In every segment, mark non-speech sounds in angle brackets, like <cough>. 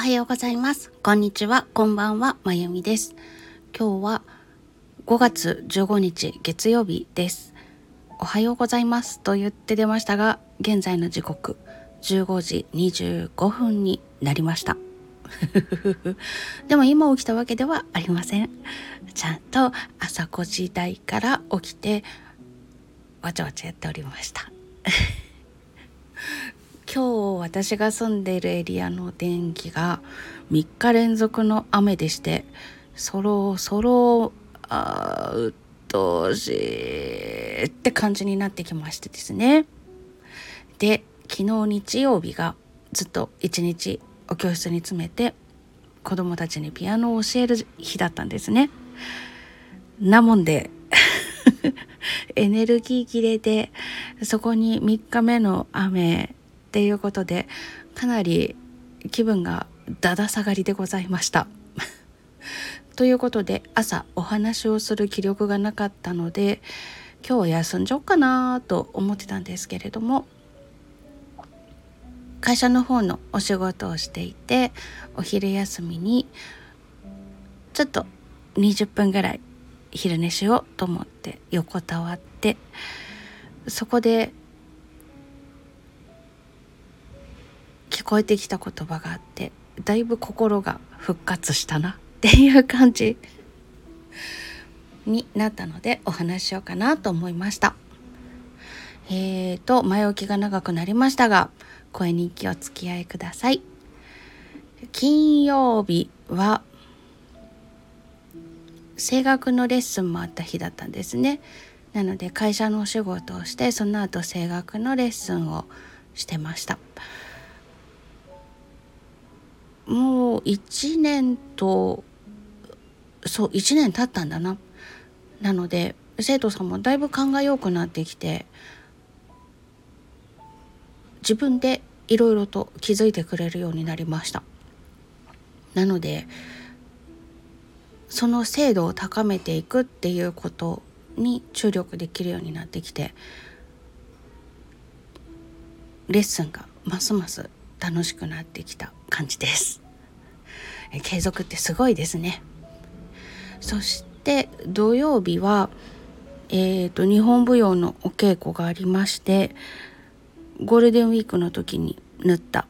はようございます。こんにちは。こんばんは。まゆみです。今日は5月15日月曜日です。おはようございますと言って出ましたが、現在の時刻15時25分になりました。<laughs> でも今起きたわけではありません。ちゃんと朝5時台から起きてわちゃわちゃやっておりました。<laughs> 今私が住んでいるエリアの電気が3日連続の雨でしてそろそろあうっとうしいって感じになってきましてですね。で昨日日曜日がずっと一日お教室に詰めて子供たちにピアノを教える日だったんですね。なもんで <laughs> エネルギー切れでそこに3日目の雨っていうことでかなり気分がだだ下がりでございました。<laughs> ということで朝お話をする気力がなかったので今日休んじゃおうかなと思ってたんですけれども会社の方のお仕事をしていてお昼休みにちょっと20分ぐらい昼寝しようと思って横たわってそこで聞こえてきた言葉があってだいぶ心が復活したなっていう感じになったのでお話しようかなと思いました。えーと前置きが長くなりましたが声日記お付き合いください。金曜日は声楽のレッスンもあった日だったんですね。なので会社のお仕事をしてその後声楽のレッスンをしてました。もう1年とそう1年経ったんだななので生徒さんもだいぶ考えよくなってきて自分でいろいろと気づいてくれるようになりましたなのでその精度を高めていくっていうことに注力できるようになってきてレッスンがますます楽しくなってきた感じです。継続ってすごいですね。そして土曜日は、えーと、日本舞踊のお稽古がありましてゴールデンウィークの時に縫った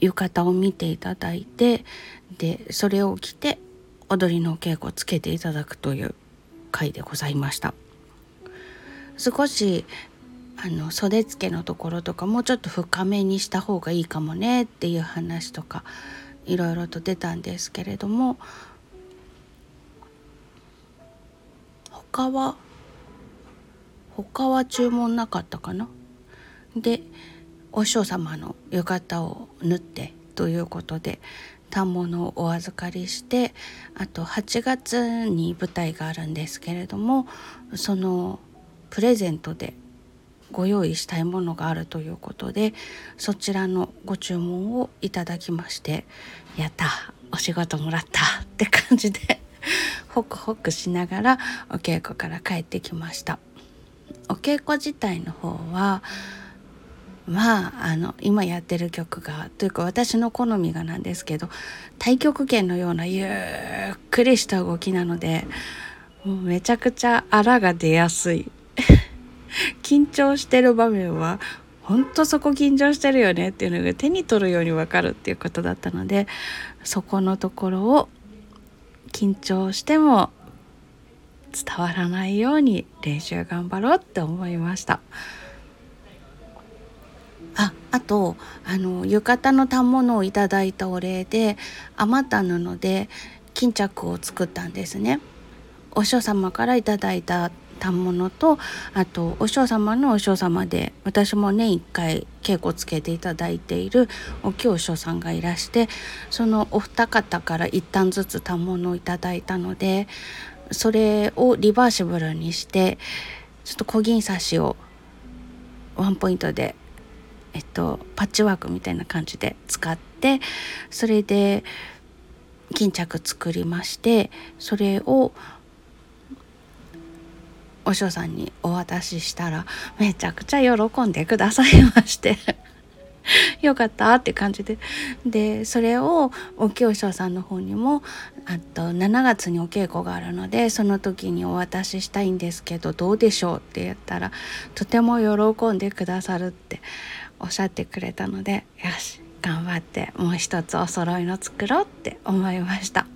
浴衣を見ていただいてでそれを着て踊りのお稽古をつけていただくという回でございました。少しあの袖付けのところとかもうちょっと深めにした方がいいかもねっていう話とかいろいろと出たんですけれども他は他は注文なかったかな？でお師匠様の浴衣を縫ってということで反物をお預かりしてあと8月に舞台があるんですけれどもそのプレゼントでご用意したいものがあるということでそちらのご注文をいただきましてやったお仕事もらったって感じで <laughs> ホクホクしながらお稽古から帰ってきました。お稽古自体の方はまああの今やってる曲がというか私の好みがなんですけど太極拳のようなゆっくりした動きなのでもうめちゃくちゃあらが出やすい緊張してる場面は本当そこ緊張してるよねっていうのが手に取るように分かるっていうことだったのでそこのところを緊張しても伝わらないように練習頑張ろうって思いました。ああとあの浴衣の反物をいただいたお礼で余った布で巾着を作ったんですね。お師匠様からいただいた反物とあとお師匠様のお師匠様で私も年1回稽古つけていただいているお清師匠さんがいらしてそのお二方から一旦ずつ反物をいただいたのでそれをリバーシブルにしてちょっと小銀刺しをワンポイントでえっとパッチワークみたいな感じで使ってそれで巾着作りましてそれをお師匠さんにお渡ししたらめちゃくちゃ喜んでくださいましてよかったって感じででそれをお清翔さんの方にもあと7月にお稽古があるのでその時にお渡ししたいんですけどどうでしょうって言ったらとても喜んでくださるっておっしゃってくれたのでよし頑張ってもう一つお揃いの作ろうって思いました。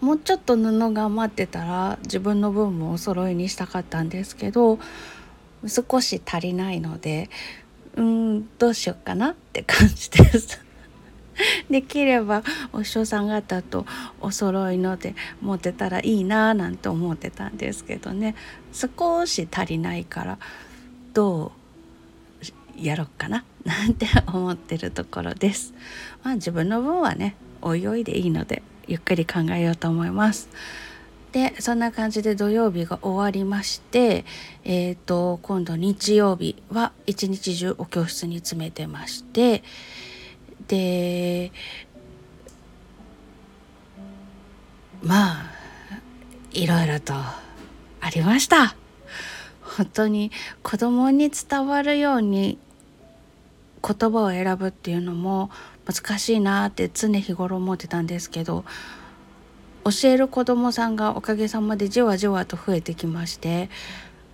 もうちょっと布が余ってたら自分の分もお揃いにしたかったんですけど少し足りないのでうんどうしようかなって感じです。<laughs> できればお師匠さん方とお揃いので持ってたらいいななんて思ってたんですけどね。少し足りないからどうやろうかななんて思ってるところです。まあ自分の分はねおいおいでいいので。ゆっくり考えようと思います。でそんな感じで土曜日が終わりまして、えーと、今度日曜日は一日中お教室に詰めてましてでまあいろいろとありました。本当に子供に伝わるように言葉を選ぶっていうのも難しいなって常日頃思ってたんですけど教える子どもさんがおかげさまでじわじわと増えてきまして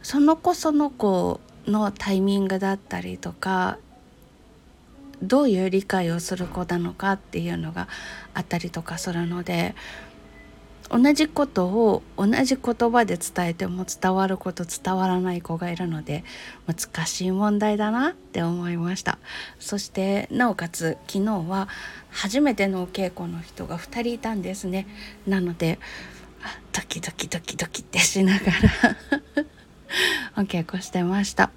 その子その子のタイミングだったりとかどういう理解をする子なのかっていうのがあったりとかするので同じことを同じ言葉で伝えても伝わる子と伝わらない子がいるので難しい問題だなって思いました。そしてなおかつ昨日は初めてのお稽古の人が2人いたんですね。なのでドキドキドキドキってしながら <laughs> お稽古してました。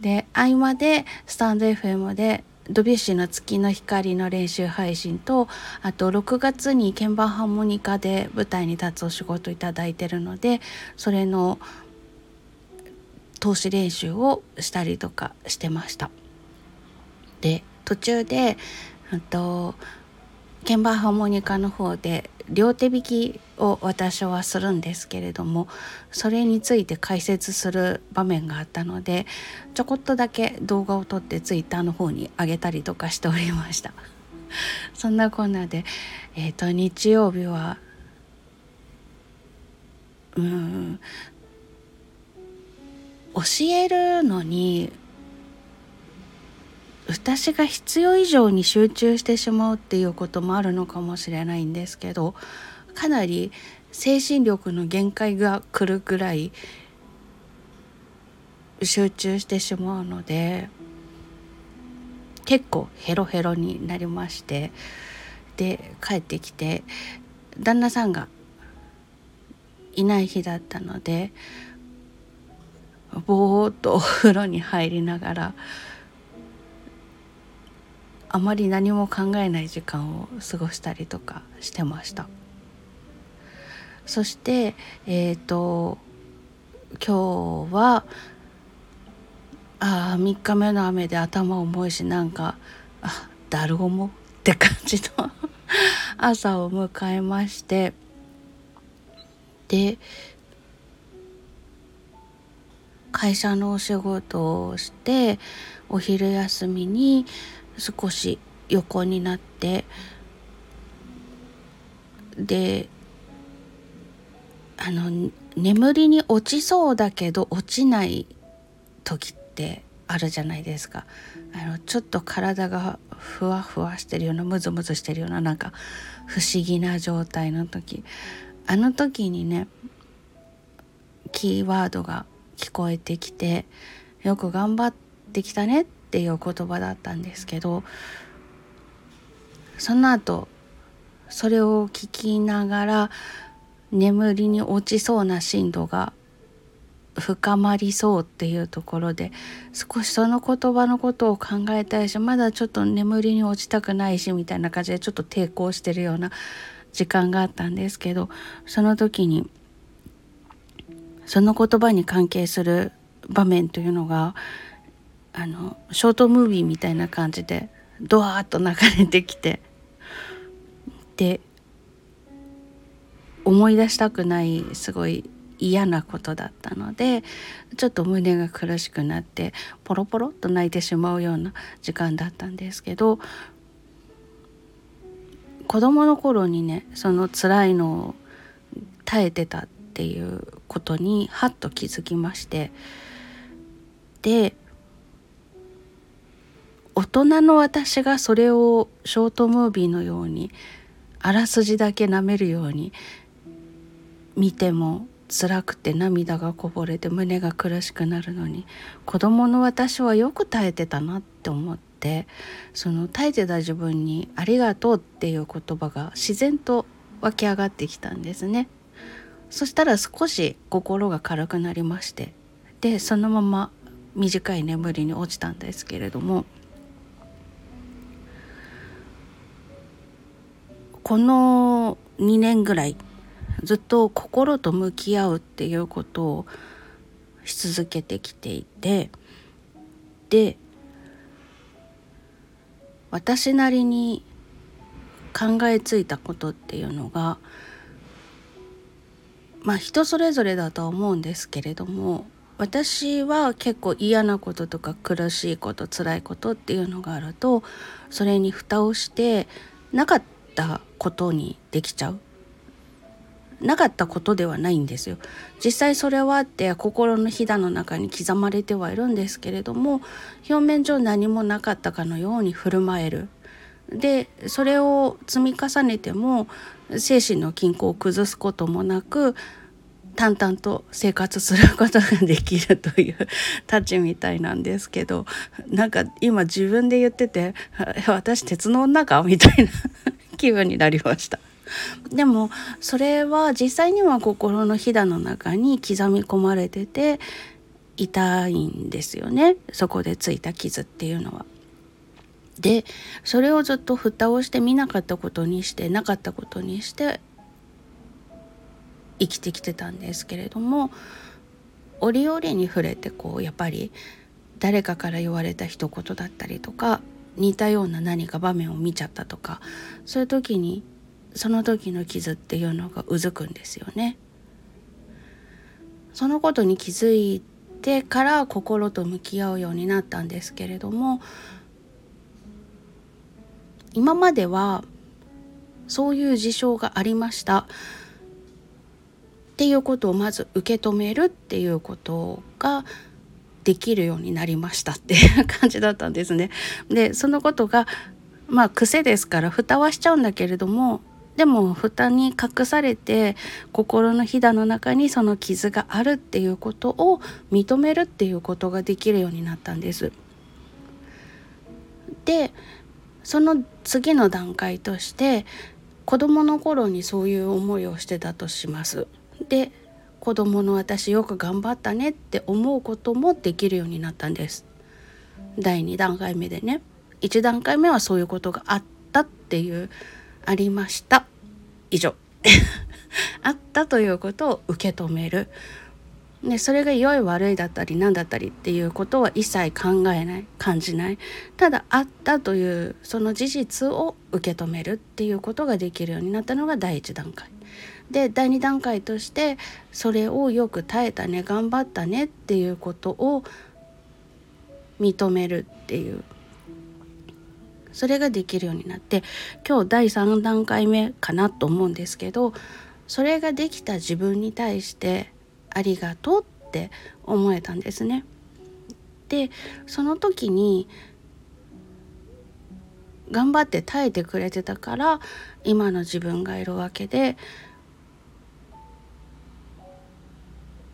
で合間でスタンド FM でドビュッシーの月の光の練習配信とあと6月に鍵盤ハーモニカで舞台に立つお仕事いただいてるのでそれの投資練習をしたりとかしてました。で途中でと鍵盤ハーモニカの方で両手弾きを私はするんですけれどもそれについて解説する場面があったのでちょこっとだけ動画を撮ってツイッターの方に上げたりとかしておりました。<laughs> そんなこんなで、えーと、と日曜日はうん教えるのに私が必要以上に集中してしまうっていうこともあるのかもしれないんですけどかなり精神力の限界が来るぐらい集中してしまうので結構ヘロヘロになりましてで帰ってきて旦那さんがいない日だったのでぼーっとお風呂に入りながらあまり何も考えない時間を過ごしたりとかしてました。そしてえっ、ー、と今日はあ3日目の雨で頭重いしなんかあだるごもって感じの <laughs> 朝を迎えましてで会社のお仕事をしてお昼休みに少し横になってであの眠りに落ちそうだけど落ちない時ってあるじゃないですか。あのちょっと体がふわふわしてるようなムズムズしてるようななんか不思議な状態の時。あの時にねキーワードが聞こえてきてよく頑張ってきたねってっていう言葉だったんですけどその後それを聞きながら眠りに落ちそうな震度が深まりそうっていうところで少しその言葉のことを考えたいしまだちょっと眠りに落ちたくないしみたいな感じでちょっと抵抗してるような時間があったんですけどその時にその言葉に関係する場面というのがあのショートムービーみたいな感じでドワーッと流れてきてで思い出したくないすごい嫌なことだったのでちょっと胸が苦しくなってポロポロっと泣いてしまうような時間だったんですけど子供の頃にねその辛いのを耐えてたっていうことにハッと気づきましてで大人の私がそれをショートムービーのようにあらすじだけ舐めるように見ても辛くて涙がこぼれて胸が苦しくなるのに子供の私はよく耐えてたなって思ってその耐えてた自分に「ありがとう」っていう言葉が自然と湧き上がってきたんですね。そしたら少し心が軽くなりましてでそのまま短い眠りに落ちたんですけれどもこの2年ぐらいずっと心と向き合うっていうことをし続けてきていてで私なりに考えついたことっていうのがまあ人それぞれだとは思うんですけれども私は結構嫌なこととか苦しいこと辛いことっていうのがあるとそれに蓋をしてなかったことにできちゃう？なかったことではないんですよ。実際それはあって心のひだの中に刻まれてはいるんですけれども表面上何もなかったかのように振る舞える。でそれを積み重ねても精神の均衡を崩すこともなく淡々と生活することができるというたちみたいなんですけどなんか今自分で言ってて私鉄の女か？みたいな <laughs> 気分になりました。でもそれは実際には心のひだの中に刻み込まれてて痛いんですよねそこでついた傷っていうのは。でそれをずっと蓋をして見なかったことにしてなかったことにして生きてきてたんですけれども折々に触れてこうやっぱり誰かから言われた一言だったりとか似たような何か場面を見ちゃったとかそういう時にその時の傷っていうのがうずくんですよね。そのことに気づいてから心と向き合うようになったんですけれども今まではそういう事象がありましたっていうことをまず受け止めるっていうことができるようになりましたっていう感じだったんですね。でそのことがまあ癖ですから蓋はしちゃうんだけれどもでも蓋に隠されて心のひだの中にその傷があるっていうことを認めるっていうことができるようになったんです。でその次の段階として子どもの頃にそういう思いをしてたとします。で子どもの私よく頑張ったねって思うこともできるようになったんです。第2段階目でね。1段階目はそういうことがあったっていうありました。以上。<laughs> あったということを受け止める。でそれが良い悪いだったり何だったりっていうことは一切考えない感じない。ただあったというその事実を受け止めるっていうことができるようになったのが第一段階。で第二段階としてそれをよく耐えたね頑張ったねっていうことを認めるっていうそれができるようになって今日第3段階目かなと思うんですけどそれができた自分に対してありがとうって思えたんですね。でその時に頑張って耐えてくれてたから今の自分がいるわけで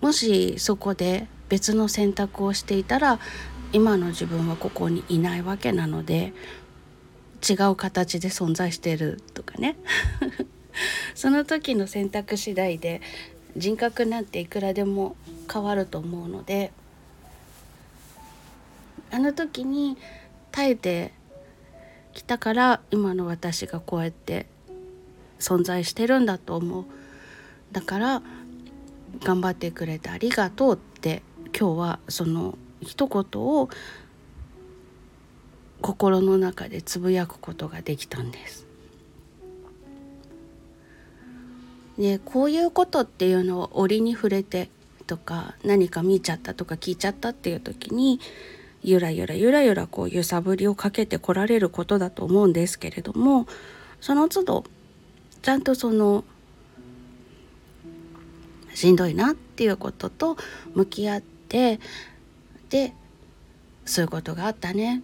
もしそこで別の選択をしていたら今の自分はここにいないわけなので違う形で存在してるとかね。<laughs> その時の選択次第で人格なんていくらでも変わると思うのであの時に耐えてきたから今の私がこうやって存在してるんだと思う。だから頑張ってくれてありがとうって今日はその一言を心の中でつぶやくことができたんです。でこういうことっていうのを折に触れてとか何か見ちゃったとか聞いちゃったっていう時にゆらゆらゆらゆらこう揺さぶりをかけてこられることだと思うんですけれどもその都度ちゃんとそのしんどいなっていうことと向き合ってでそういうことがあったね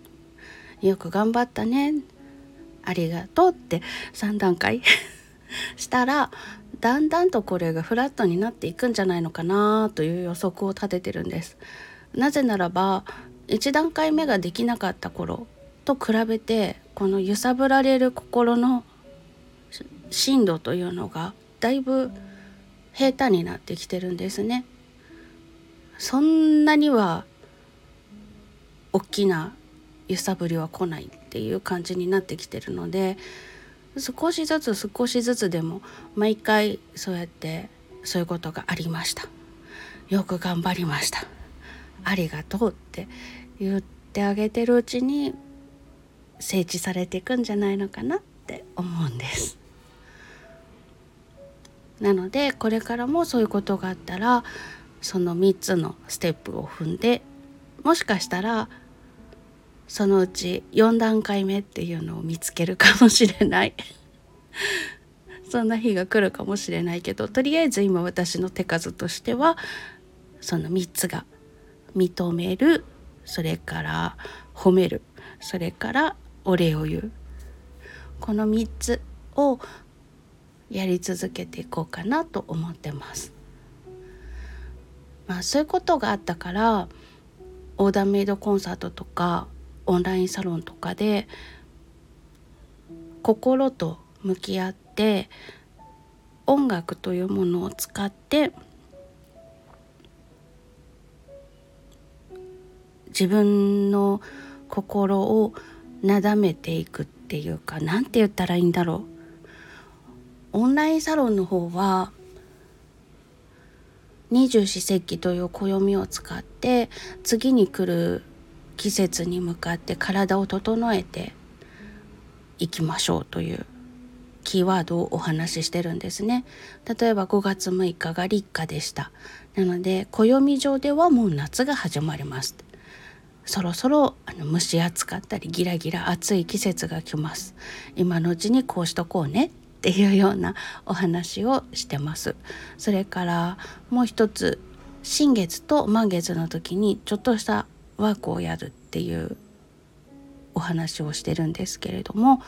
よく頑張ったねありがとうって3段階 <laughs> したらだんだんとこれがフラットになっていくんじゃないのかなという予測を立ててるんです。なぜならば1段階目ができなかった頃と比べてこの揺さぶられる心の深度というのがだいぶ平坦になってきてるんですね。そんなには大きな揺さぶりは来ないっていう感じになってきてるので少しずつ少しずつでも毎回そうやってそういうことがありました。よく頑張りました。ありがとうって言ってあげてるうちに整地されていくんじゃないのかなって思うんです。なのでこれからもそういうことがあったらその3つのステップを踏んでもしかしたらそのうち4段階目っていうのを見つけるかもしれない。<laughs> そんな日が来るかもしれないけどとりあえず今私の手数としてはその3つが認めるそれから褒めるそれからお礼を言う。この3つをやり続けていこうかなと思ってます。まあ、そういうことがあったからオーダーメイドコンサートとかオンラインサロンとかで心と向き合って音楽というものを使って自分の心をなだめていくっていうか何て言ったらいいんだろうオンラインサロンの方は二十四節気という暦を使って次に来る季節に向かって体を整えていきましょうというキーワードをお話ししてるんですね。例えば5月6日が立夏でした。なので暦上ではもう夏が始まります。そろそろあの蒸し暑かったりギラギラ暑い季節が来ます。今のうちにこうしとこうね。っていうようなお話をしてます。それからもう一つ新月と満月の時にちょっとしたワークをやるっていうお話をしてるんですけれども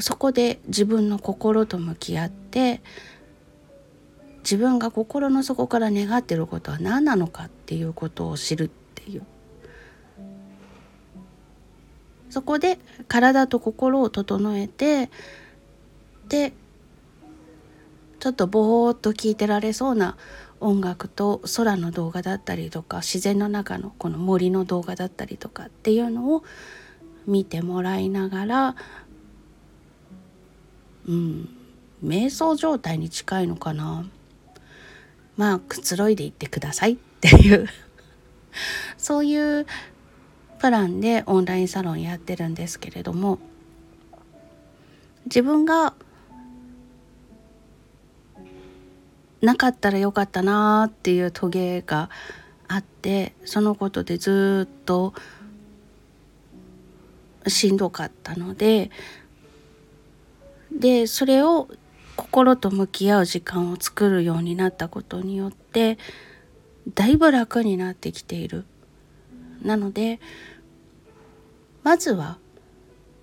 そこで自分の心と向き合って自分が心の底から願ってることは何なのかっていうことを知るっていうそこで体と心を整えてでちょっとぼーっと聞いてられそうな音楽と空の動画だったりとか自然の中のこの森の動画だったりとかっていうのを見てもらいながらうん瞑想状態に近いのかな。まあくつろいでいってくださいっていう。<laughs> そういうプランでオンラインサロンやってるんですけれども自分がなかったらよかったなっていうトゲがあってそのことでずっとしんどかったのででそれを心と向き合う時間を作るようになったことによってだいぶ楽になってきている。なのでまずは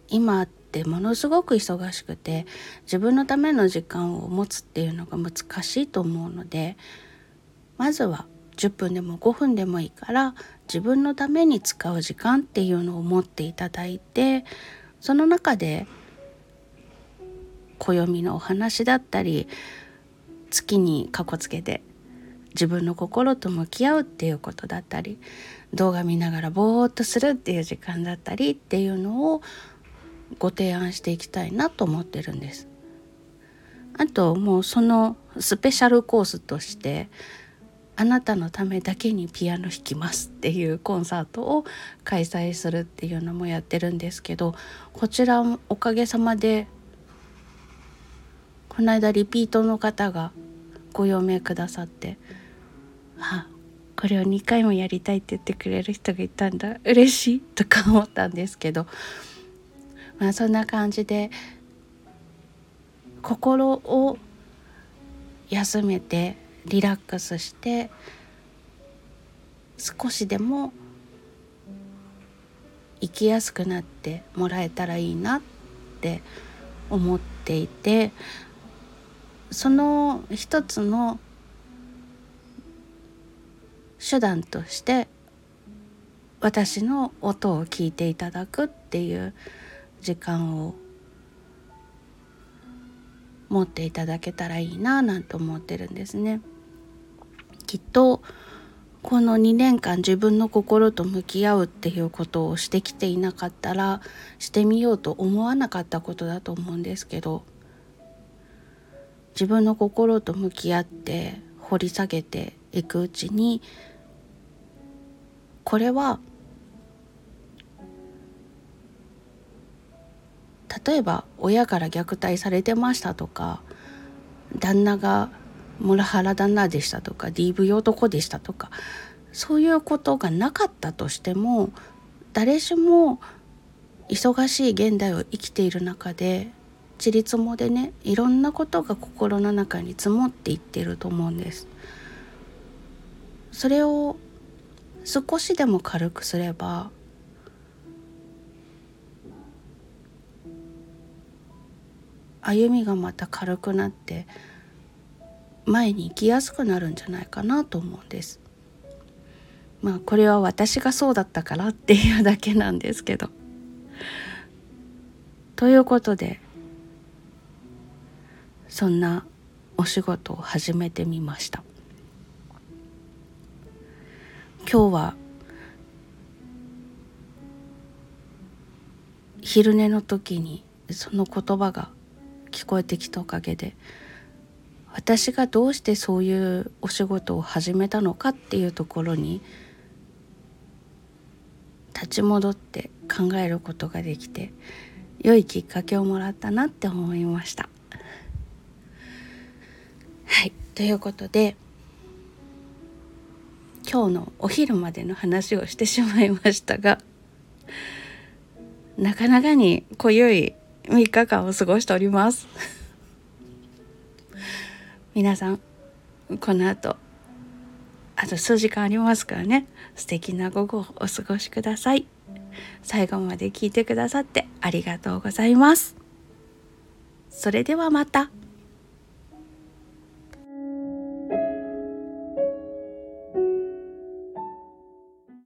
今ってものすごく忙しくて自分のための時間を持つっていうのが難しいと思うのでまずは10分でも5分でもいいから自分のために使う時間っていうのを持っていただいてその中で暦のお話だったり月にかこつけて自分の心と向き合うっていうことだったり動画見ながらぼーっとするっていう時間だったりっていうのをご提案していきたいなと思ってるんです。あともうそのスペシャルコースとしてあなたのためだけにピアノ弾きますっていうコンサートを開催するっていうのもやってるんですけどこちらおかげさまでこの間リピートの方がご用命くださってあこれを2回もやりたいって言ってくれる人がいたんだ。嬉しいとか思ったんですけど。<laughs> まあそんな感じで心を休めてリラックスして少しでも生きやすくなってもらえたらいいなって思っていてその一つの手段として私の音を聞いていただくっていう時間を持っていただけたらいいななんて思ってるんですね。きっとこの2年間自分の心と向き合うっていうことをしてきていなかったらしてみようと思わなかったことだと思うんですけど自分の心と向き合って掘り下げていくうちにこれは例えば親から虐待されてましたとか旦那がモラハラ旦那でしたとか DV 男でしたとかそういうことがなかったとしても誰しも忙しい現代を生きている中でちりつもでねいろんなことが心の中に積もっていってると思うんです。それを少しでも軽くすれば歩みがまた軽くなって前に行きやすくなるんじゃないかなと思うんです。まあこれは私がそうだったからっていうだけなんですけど。ということでそんなお仕事を始めてみました。今日は昼寝の時にその言葉が聞こえてきたおかげで私がどうしてそういうお仕事を始めたのかっていうところに立ち戻って考えることができて良いきっかけをもらったなって思いました。はいということで今日のお昼までの話をしてしまいましたがなかなかに濃ゆい3日間を過ごしております。皆さんこの後あと数時間ありますからね。素敵な午後をお過ごしください。最後まで聞いてくださってありがとうございます。それではまた。